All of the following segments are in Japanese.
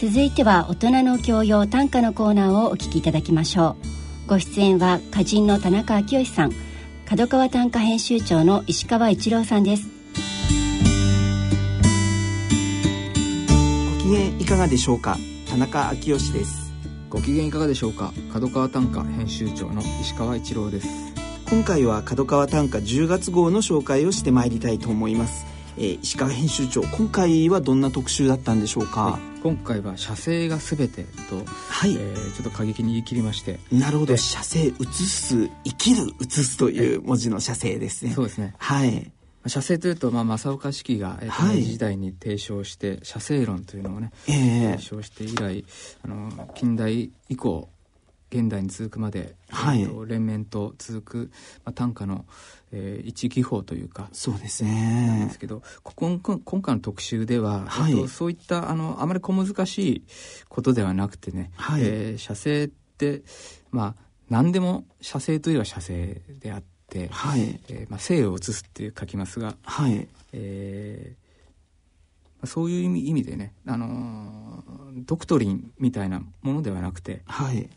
続いては大人の教養短歌のコーナーをお聞きいただきましょう。ご出演は歌人の田中昭義さん角川短歌編集長の石川一郎さんです。ご機嫌いかがでしょうか？田中昭義です。ご機嫌いかがでしょうか？角川短歌編集長の石川一郎です。今回は角川短歌10月号の紹介をしてまいりたいと思いますえー、石川編集長今回はどんな特集だったんでしょうか、はい、今回は「写生がすべてと」はい、えー、ちょっと過激に言い切りまして。なるほど。写生写す生きる写すという文字の写生ですね。そうですね。はい。写生というと、まあ、正岡子規が、えー、時代に提唱して写生論というのをね、えー、提唱して以来あの近代以降現代に続くまで、はい、えーと、連綿と続く、まあ、短歌の、えー、一技法というかそうですね。ですけどここ今回の特集では、はい、えーと、そういったあのあまり小難しいことではなくてね、はい、えー、写生ってまあ何でも写生といえば写生であって、はい。えーまあ、生を写すって書きますが、はい。えー、そういう意味意味でね、あのー、ドクトリンみたいなものではなくて、はい、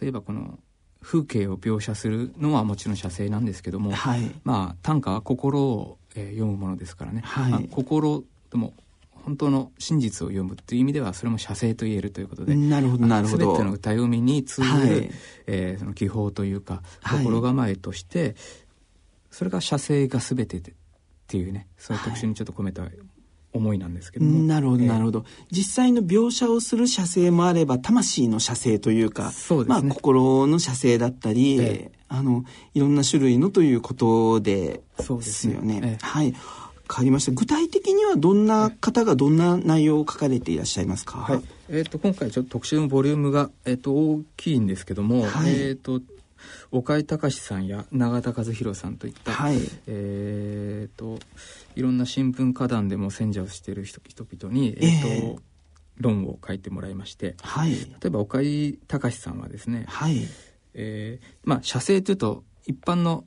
例えばこの風景を描写するのはもちろん写生なんですけども、はい、まあ短歌は心を、えー、読むものですからね、はい。まあ、心とも本当の真実を読むという意味ではそれも写生と言えるということでなるほどなるほど。全ての歌読みに通ずる、はい、えー、その技法というか心構えとして、はい、それが写生が全てでっていうねそういう特集にちょっと込めた思いなんですけどなるほどなるほど、えー、実際の描写をする写生もあれば魂の写生というかそうです、ね、まあ、心の写生だったり、えー、あのいろんな種類のということですよね。ねえ。ー、はい。変わりました。具体的にはどんな方がどんな内容を書かれていらっしゃいますか、はい。えーと、今回ちょっと特集のボリュームが、えーと、大きいんですけども、はい、えーと岡井隆さんや永田和弘さんといった、はい、えーといろんな新聞歌壇でも選者をしている人々に、えーと、えー、論を書いてもらいまして、はい、例えば岡井隆さんはですね、はい。えーまあ、写生というと一般の、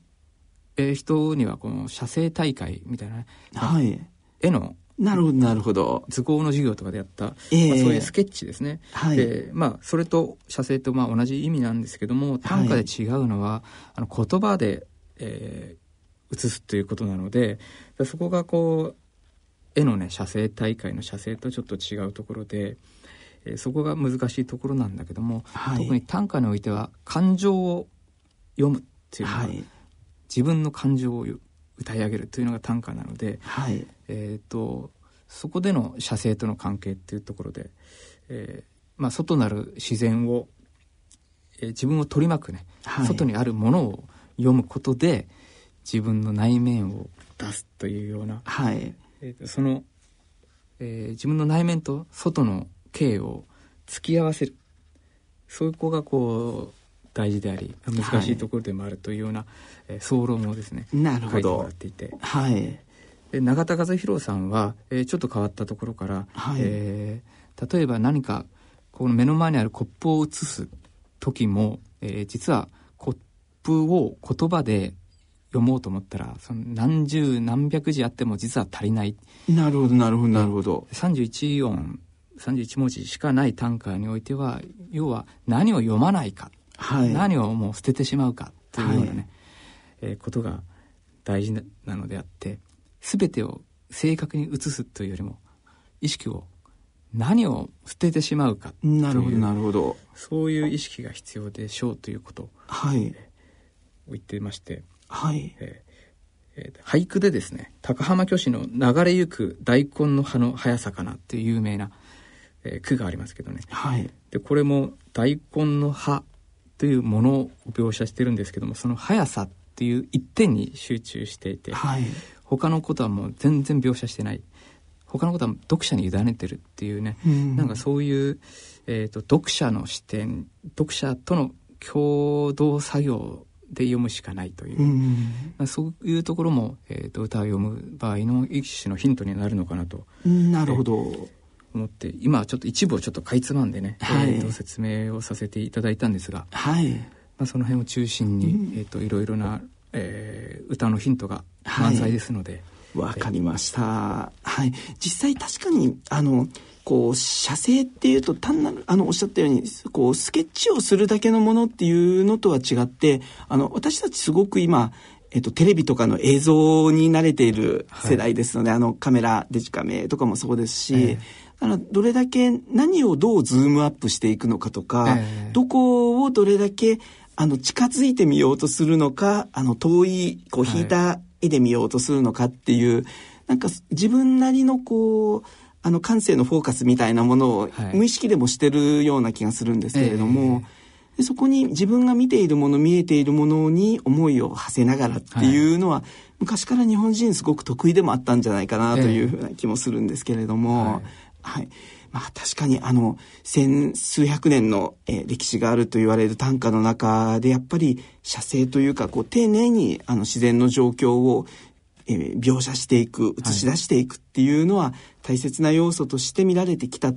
えー、人にはこの写生大会みたいな、はい、絵のなるほど。なるほど。図工の授業とかでやった、えー、まあ、そういうスケッチですね、はい、でまあそれと写生とまあ同じ意味なんですけども短歌で違うのは、はい、あの言葉で、えー、写すということなのでそこがこう絵のね写生大会の写生とちょっと違うところで、えー、そこが難しいところなんだけども、はい、特に短歌においては感情を読むっていうのは、はい、自分の感情を歌い上げるというのが短歌なので、はい、えーと、そこでの写生との関係っていうところで、えーまあ、外なる自然を、えー、自分を取り巻くね、外にあるものを読むことで自分の内面を出すというような、はい。えー、その、えー、自分の内面と外の景を突き合わせる。そういう子がこう大事であり難しいところでもあるというような、はい、えー、総論をですねなるほど。書いてもらっていて、はい、で永田和弘さんは、えー、ちょっと変わったところから、はい、えー、例えば何かこの目の前にあるコップを写す時も、えー、実はコップを言葉で読もうと思ったらその何十何百字あっても実は足りない。なるほどなるほどなるほど。31音31文字しかない短歌においては要は何を読まないか、はい、何をもう捨ててしまうかというようなね、はい、えー、ことが大事なのであって全てを正確に写すというよりも意識を何を捨ててしまうかなるほどなるほど。そういう意識が必要でしょうということを、はい、言っていましてはい。えーえー、俳句でですね高浜虚子の「流れゆく大根の葉の早さかな」っていう有名な、えー、句がありますけどね、はい、でこれも大根の葉というものを描写してるんですけどもその速さっていう一点に集中していて、はい、他のことはもう全然描写してない。他のことは読者に委ねてるっていうね、うん、なんかそういう、えーと読者の視点読者との共同作業で読むしかないという、うん、そういうところも、えーと、歌を読む場合の一種のヒントになるのかなと。なるほど、思って今ちょっと一部をちょっとかいつまんでね、はい、えーと、説明をさせていただいたんですが、はいまあ、その辺を中心に、うん、えーと、いろいろな、えー、歌のヒントが満載ですので。わ、はい、かりました。はい。実際確かに、あの、こう写生っていうと単なるあのおっしゃったようにこうスケッチをするだけのものっていうのとは違ってあの私たちすごく今えっと、テレビとかの映像に慣れている世代ですので、はい、あのカメラデジカメとかもそうですし、えー、どれだけ何をどうズームアップしていくのかとか、えー、どこをどれだけあの近づいてみようとするのかあの遠いこう引いた絵で見ようとするのかっていう、はい、なんか自分なりのこうあの感性のフォーカスみたいなものを無意識でもしてるような気がするんですけれども、はいでそこに自分が見ているもの見えているものに思いを馳せながらっていうのは、はい、昔から日本人すごく得意でもあったんじゃないかなというふうな気もするんですけれども、はい、はい。まあ確かにあの千数百年の、えー、歴史があると言われる短歌の中でやっぱり写生というかこう丁寧にあの自然の状況を、えー、描写していく映し出していくっていうのは大切な要素として見られてきた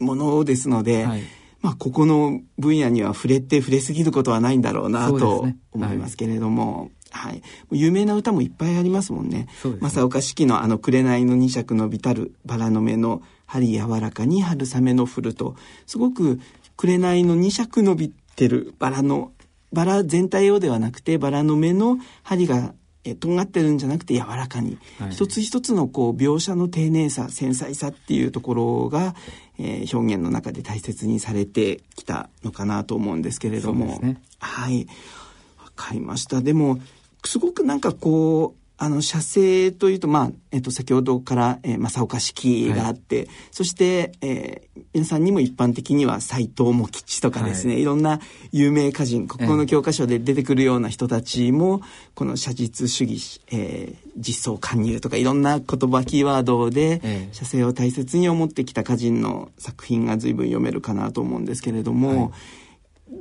ものですので、はい、まあここの分野には触れて触れすぎることはないんだろうなと思いますけれども。はい。有名な歌もいっぱいありますもんね。ね。正岡子規のあの、紅の二尺のびたるバラの目の針柔らかに春雨の降ると、すごく紅の二尺伸びてるバラの、バラ全体をではなくて、バラの目の針がえとんがってるんじゃなくて柔らかに、はい、一つ一つのこう描写の丁寧さ繊細さっていうところが、えー、表現の中で大切にされてきたのかなと思うんですけれども、ね、はい。わかりました。でもすごくなんかこうあの、写生というと、まあ、えっと、先ほどから、えー、正岡式があって、はい、そして、えー、皆さんにも一般的には斎藤茂吉とかですね、はい、いろんな有名歌人、国語の教科書で出てくるような人たちも、この写実主義、えー、実相勧誘とかいろんな言葉、キーワードで、写生を大切に思ってきた歌人の作品が随分読めるかなと思うんですけれども、はい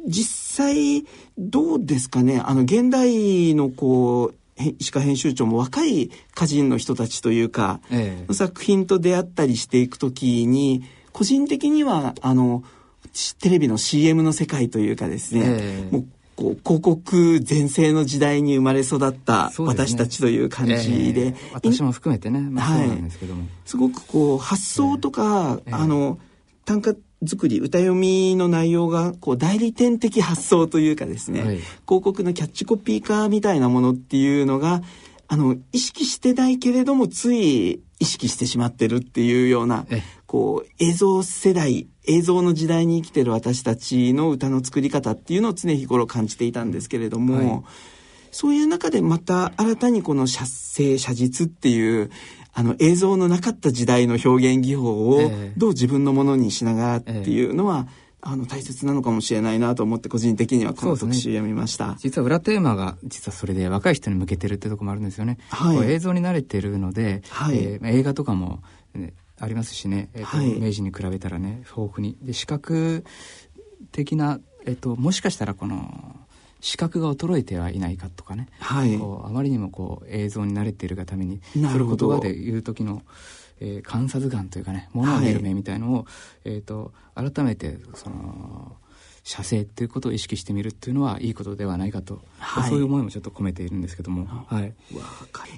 実際どうですかね？あの現代のこう石川編集長も若い歌人の人たちというか、ええ、作品と出会ったりしていく時に個人的にはあのテレビの CM の世界というかですね、え、もうこう広告全盛の時代に生まれ育った私たちという感じで、ねえ。ー、私も含めてね、まあ、そうなんですけども、はい、すごくこう発想とか、えー、あの短歌作り歌読みの内容がこう代理店的発想というかですね、はい、広告のキャッチコピー化みたいなものっていうのがあの意識してないけれどもつい意識してしまってるっていうようなこう映像世代映像の時代に生きてる私たちの歌の作り方っていうのを常日頃感じていたんですけれども、はい、そういう中でまた新たにこの写生写実っていうあの映像のなかった時代の表現技法をどう自分のものにしながらっていうのは、あの大切なのかもしれないなと思って個人的にはこの特集読みました、ね、実は裏テーマが実はそれで若い人に向けてるってとこもあるんですよね、はい、映像に慣れてるので、はい、えー、映画とかも、ね、ありますしね、えーと、はい、明治に比べたらね豊富に。で視覚的な、えーともしかしたらこの視覚が衰えてはいないかとかね、はい、こうあまりにもこう映像に慣れているがためにそれ言葉で言う時の、えー、観察眼というかねものを見る目みたいのを、はい、えーと、改めてその写生っていうことを意識してみるっていうのはいいことではないかと、はい、そういう思いもちょっと込めているんですけども、はい、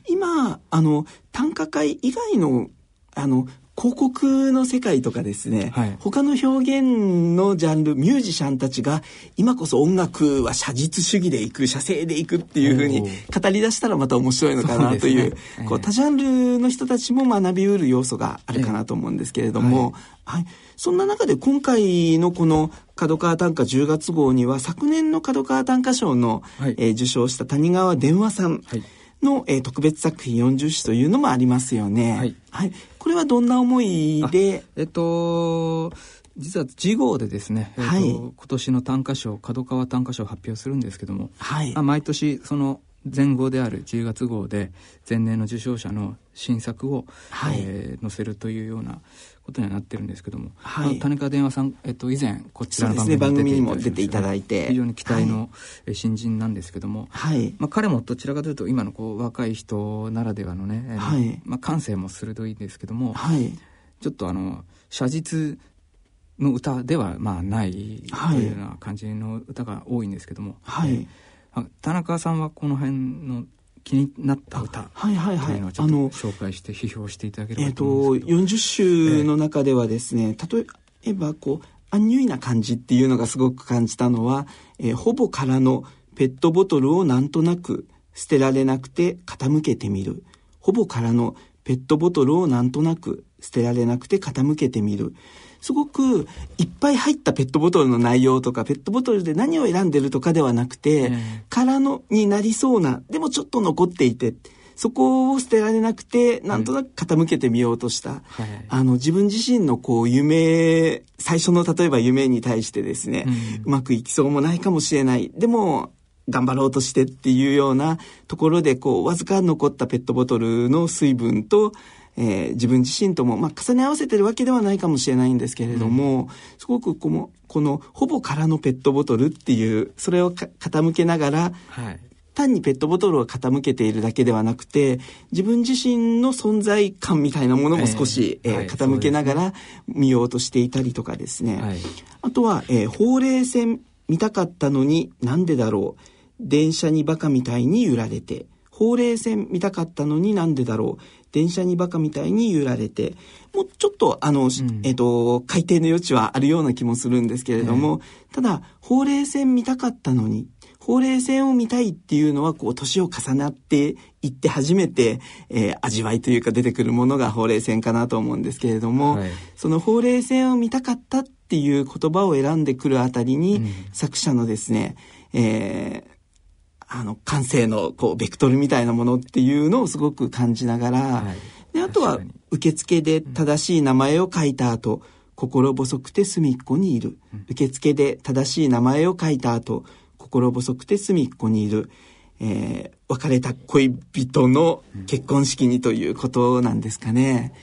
今あの短歌会以外のあの広告の世界とかですね、はい、他の表現のジャンルミュージシャンたちが今こそ音楽は写実主義でいく写生でいくっていうふうに語り出したらまた面白いのかなという、ねえー、こう多ジャンルの人たちも学びうる要素があるかなと思うんですけれども、えー、はい、そんな中で今回のこの角川短歌10月号には昨年の角川短歌賞の、はい、えー、受賞した谷川電話さん、はいの、えー、特別作品40首というのもありますよね。はい。はい。これはどんな思いで？えっと、実は次号でですね、えーと、はい、今年の短歌賞角川短歌賞を発表するんですけども、はい、毎年その前後である10月号で前年の受賞者の新作を、はい、えー、載せるというようなことにはなってるんですけども、はい、種川電話さん、えっと、以前こちらの番組にも出ていただいて非常に期待の新人なんですけども、はい、まあ、彼もどちらかというと今のこう若い人ならではのね、はい、まあ、感性も鋭いですけども、はい、ちょっとあの写実の歌ではまあないというような感じの歌が多いんですけども、はい、田中さんはこの辺の気になった歌はいはいはいあの紹介して批評していただければと思うんですけど、えー、40首の中ではですね、例えばこうアンニュイな感じっていうのがすごく感じたのは、えー、ほぼ空のペットボトルをなんとなく捨てられなくて傾けてみる。ほぼ空のペットボトルをなんとなく捨てられなくて傾けてみる。すごくいっぱい入ったペットボトルの内容とか、ペットボトルで何を選んでるとかではなくて、空のになりそうな、でもちょっと残っていて、そこを捨てられなくて、なんとなく傾けてみようとした、はい、あの、自分自身のこう、夢、最初の例えば夢に対してですね、うん、うまくいきそうもないかもしれない。でも、頑張ろうとしてっていうようなところで、こう、わずか残ったペットボトルの水分と、えー、自分自身とも、まあ、重ね合わせてるわけではないかもしれないんですけれども、うん、すごくこの、この、ほぼ空のペットボトルっていう、それを傾けながら、はい、単にペットボトルを傾けているだけではなくて、自分自身の存在感みたいなものも少し、えー、えー、傾けながら見ようとしていたりとかですね。はい、あとは、えー、ほうれい線見たかったのになんでだろう。電車にバカみたいに揺られて。ほうれい線見たかったのになんでだろう。電車にバカみたいに揺られて、もうちょっと、あの、うん、えっ、ー、と、改定の余地はあるような気もするんですけれども、ただ、ほうれい線見たかったのに、ほうれい線を見たいっていうのは、こう、年を重なっていって初めて、えー、味わいというか出てくるものがほうれい線かなと思うんですけれども、はい、そのほうれい線を見たかったっていう言葉を選んでくるあたりに、うん、作者のですね、えー、あの、感性の、こう、ベクトルみたいなものっていうのをすごく感じながら、はい、で、あとは、受付で正しい名前を書いた後、心細くて隅っこにいる。受付で正しい名前を書いた後、心細くて隅っこにいる。えー、別れた恋人の結婚式にということなんですかね。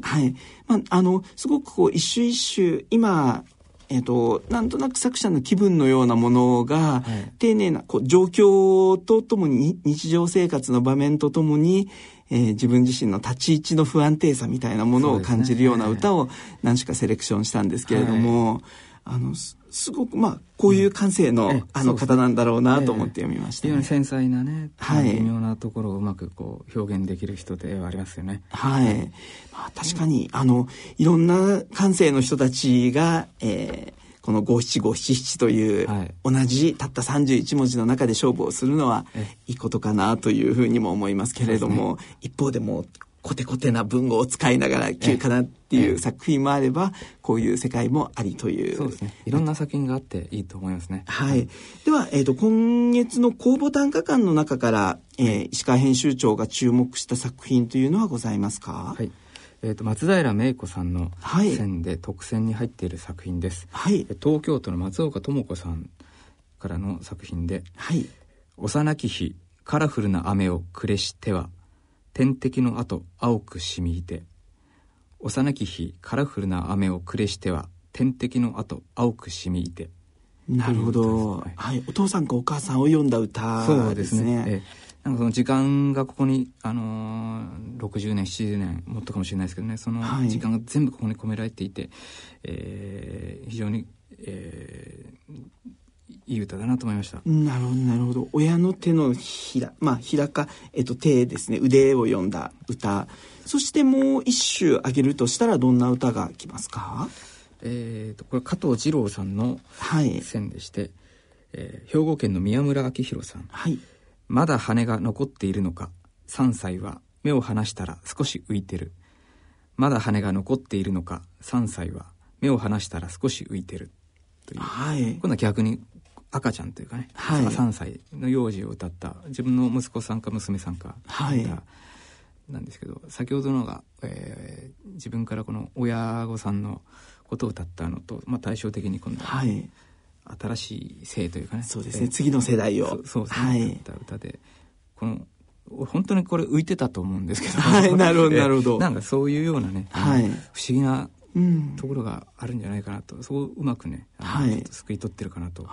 はい。まあ、あの、すごくこう、一種一種、今、えっ、ー、と、なんとなく作者の気分のようなものが、はい、丁寧なこう状況とともに、日常生活の場面とともに、えー、自分自身の立ち位置の不安定さみたいなものを感じるような歌を何種かセレクションしたんですけれども、はい、あの、すごく、まあ、こういう感性の、うん、あの方なんだろうなと思って読みました、ね、非常に繊細なね、はい、微妙なところをうまくこう表現できる人ではありますよね。はい。まあ、確かに、あの、いろんな感性の人たちが、えー、この五七五七七という、はい、同じたった31文字の中で勝負をするのはいいことかなというふうにも思いますけれども、ね、一方でもコテコテな文語を使いながら急かなっていう作品もあれば、こういう世界もありという。そうですね。いろんな作品があっていいと思いますね。はい。では、えっ、ー、と、今月の公募短歌館の中から、えー、石川編集長が注目した作品というのはございますか？はい。えーと、松平芽子さんの選で特選に入っている作品です、はい、東京都の松岡智子さんからの作品で「はい、幼き日カラフルな雨をくれしては天敵の後青くしみいて」幼き日カラフルな雨をくれしては天敵の後青くしみいて。なるほど、はい、はい、お父さんかお母さんを読んだ歌ですね。そうですね。えなんかその時間がここに、あのー、60年70年もっとかもしれないですけどね。その時間が全部ここに込められていて、はい、えー、非常に、えー、いい歌だなと思いました。なるほどなるほど。親の手のひらまあひらか、えっと、手ですね。腕を読んだ歌。そしてもう一首挙げるとしたらどんな歌がきますか？えーと、これ加藤二郎さんの線でして、はい、えー、兵庫県の宮村明宏さん。はい。まだ羽が残っているのか。3歳は目を離したら少し浮いてる。まだ羽が残っているのか。3歳は目を離したら少し浮いてる。という、はい、今度は逆に赤ちゃんというかね、はい、3歳の幼児を歌った自分の息子さんか娘さんかはい。なんですけど先ほどのが、えー、自分からこの親御さんのことを歌ったのと、まあ、対照的に今度は、はい。新しい性というかねそうですね、次の世代を。そうですね、はい、歌歌でこの本当にこれ浮いてたと思うんですけど、はい、なるほどなるほど。なんかそういうようなね、はい、不思議なところがあるんじゃないかなと、そううまくね、はい、すくい取ってるかなと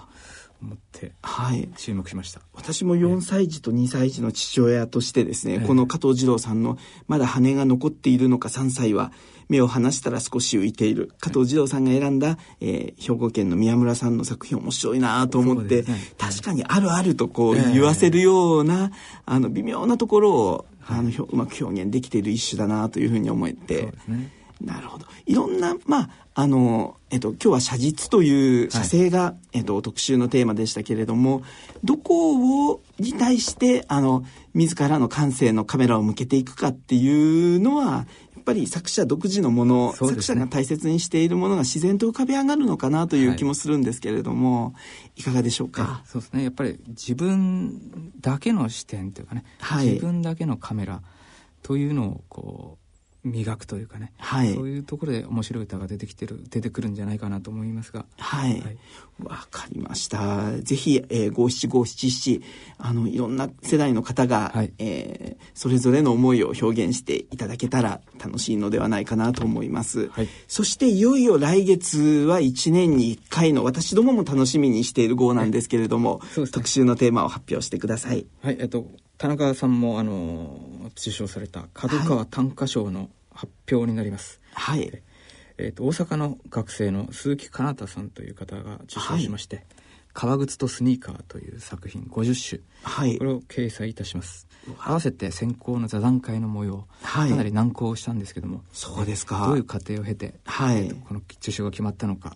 思ってはい。注目しました、はい、私も4歳児と2歳児の父親としてですね、この加藤二郎さんのまだ羽が残っているのか3歳は目を離したら少し浮いている。加藤二郎さんが選んだ、えー、兵庫県の宮村さんの作品面白いなと思って、ね、確かにあるあるとこう言わせるような、あの微妙なところをあのうまく表現できている一種だなというふうに思って。なるほど。いろんな、まあ、あの、えっと、今日は写実という写生が、はい、えっと、特集のテーマでしたけれども、どこを、に対して、あの、自らの感性のカメラを向けていくかっていうのは、っぱり作者独自のもの、ね、作者が大切にしているものが自然と浮かび上がるのかなという気もするんですけれども、はい、いかがでしょうか？そうですね。やっぱり自分だけの視点というかね、はい、自分だけのカメラというのをこう磨くというかね、はい、そういうところで面白い歌が出てきてる出てくるんじゃないかなと思いますが。はい。わ、はい、かりました。ぜひ五七五七七あのいろんな世代の方が、はい、えー、それぞれの思いを表現していただけたら楽しいのではないかなと思います、はい、そしていよいよ来月は1年に1回の私どもも楽しみにしている号なんですけれども、ね、特集のテーマを発表してください。はい。えっと田中さんもあの受賞された角川短歌賞の発表になります。はい。えーと、大阪の学生の鈴木かなたさんという方が受賞しまして、はい、革靴とスニーカーという作品50種、はい、これを掲載いたします。合わせて選考の座談会の模様、はい、かなり難航したんですけども、そうですか。どういう過程を経て、はい、この受賞が決まったのか、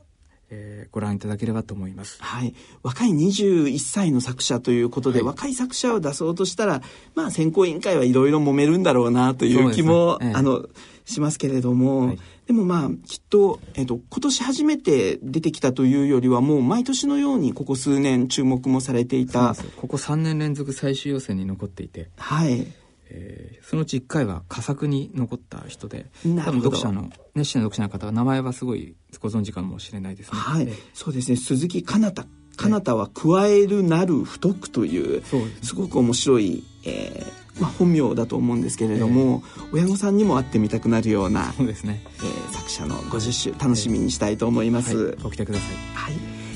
えー、ご覧いただければと思います。はい。若い21歳の作者ということで、はい、若い作者を出そうとしたら、まあ選考委員会はいろいろ揉めるんだろうなという気も、ねええ、あの、しますけれども、はい、でもまあ、きっと、えっ、ー、と、今年初めて出てきたというよりは、もう毎年のようにここ数年注目もされていた。ここ3年連続最終予選に残っていて。はい。えー、そのうち1回は佳作に残った人で多分読者の熱心な読者の方は名前はすごいご存知かもしれないですね。はい、そうですね。鈴木かなた。かなたは加えるなる太くという、すごく面白い、えーまあ、本名だと思うんですけれども、えー、親御さんにも会ってみたくなるようなそうですね、えー、作者の50種楽しみにしたいと思います、えーはい、ご期待ください、はい、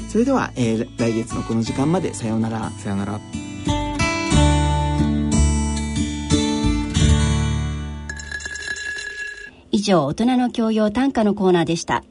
それでは、えー、来月のこの時間までさようなら。さようなら以上、大人の教養短歌のコーナーでした。